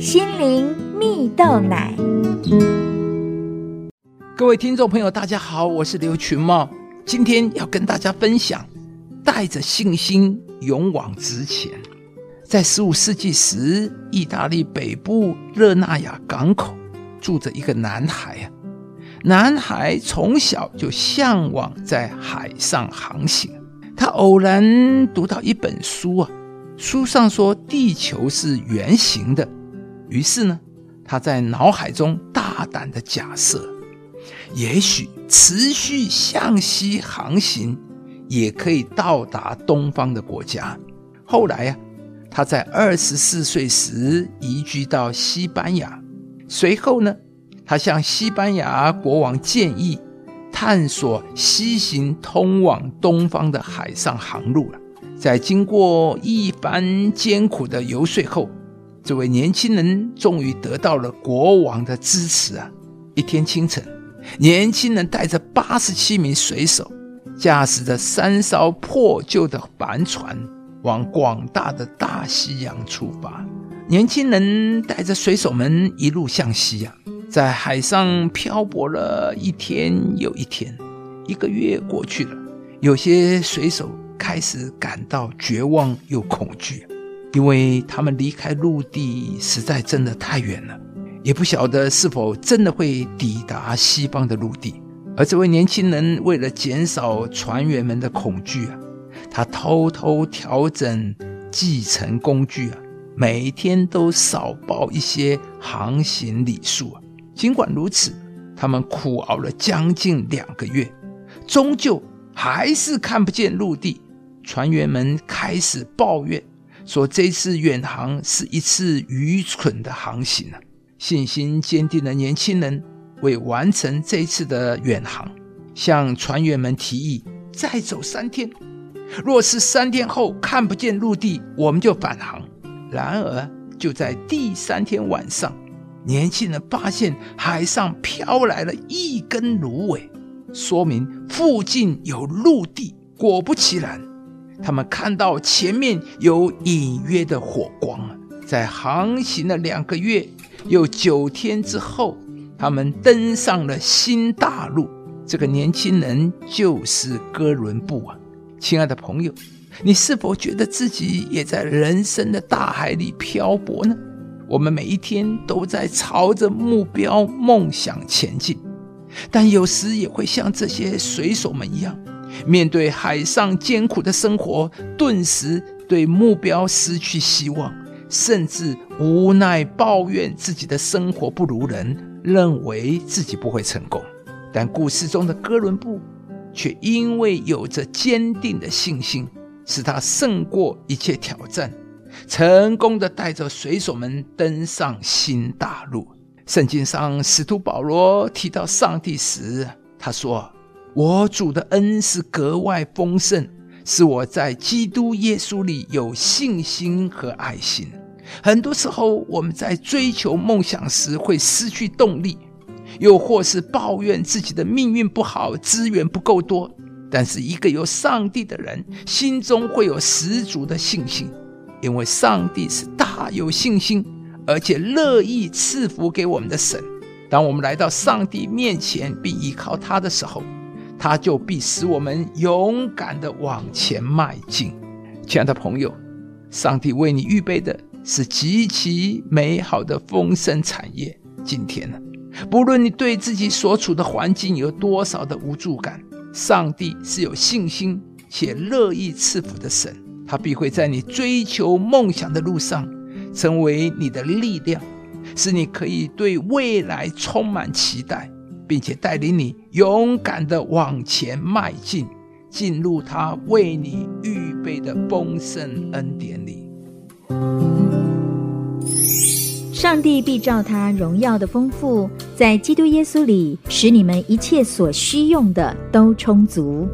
心灵蜜豆奶。各位听众朋友，大家好，我是刘群茂，今天要跟大家分享，带着信心勇往直前。在十五世纪时，意大利北部热那亚港口住着一个男孩啊。男孩从小就向往在海上航行。他偶然读到一本书啊，书上说地球是圆形的。于是呢，他在脑海中大胆的假设。也许持续向西航行，也可以到达东方的国家。后来呀，他在二十四岁时移居到西班牙。随后呢，他向西班牙国王建议探索西行通往东方的海上航路了。在经过一番艰苦的游说后，这位年轻人终于得到了国王的支持啊！一天清晨。年轻人带着八十七名水手，驾驶着三艘破旧的帆船，往广大的大西洋出发。年轻人带着水手们一路向西啊，在海上漂泊了一天又一天，一个月过去了，有些水手开始感到绝望又恐惧，因为他们离开陆地实在真的太远了。也不晓得是否真的会抵达西方的陆地，而这位年轻人为了减少船员们的恐惧啊，他偷偷调整计程工具啊，每天都少报一些航行里数啊。尽管如此，他们苦熬了将近两个月，终究还是看不见陆地。船员们开始抱怨说，这次远航是一次愚蠢的航行啊。信心坚定的年轻人为完成这次的远航，向船员们提议再走三天。若是三天后看不见陆地，我们就返航。然而，就在第三天晚上，年轻人发现海上飘来了一根芦苇，说明附近有陆地。果不其然，他们看到前面有隐约的火光在航行了两个月。又九天之后，他们登上了新大陆。这个年轻人就是哥伦布啊！亲爱的朋友，你是否觉得自己也在人生的大海里漂泊呢？我们每一天都在朝着目标、梦想前进，但有时也会像这些水手们一样，面对海上艰苦的生活，顿时对目标失去希望。甚至无奈抱怨自己的生活不如人，认为自己不会成功。但故事中的哥伦布却因为有着坚定的信心，使他胜过一切挑战，成功的带着水手们登上新大陆。圣经上使徒保罗提到上帝时，他说：“我主的恩是格外丰盛，是我在基督耶稣里有信心和爱心。”很多时候，我们在追求梦想时会失去动力，又或是抱怨自己的命运不好、资源不够多。但是，一个有上帝的人，心中会有十足的信心，因为上帝是大有信心，而且乐意赐福给我们的神。当我们来到上帝面前并依靠他的时候，他就必使我们勇敢的往前迈进。亲爱的朋友，上帝为你预备的。是极其美好的丰盛产业。今天呢，不论你对自己所处的环境有多少的无助感，上帝是有信心且乐意赐福的神，他必会在你追求梦想的路上成为你的力量，使你可以对未来充满期待，并且带领你勇敢的往前迈进，进入他为你预备的丰盛恩典里。上帝必照他荣耀的丰富，在基督耶稣里，使你们一切所需用的都充足。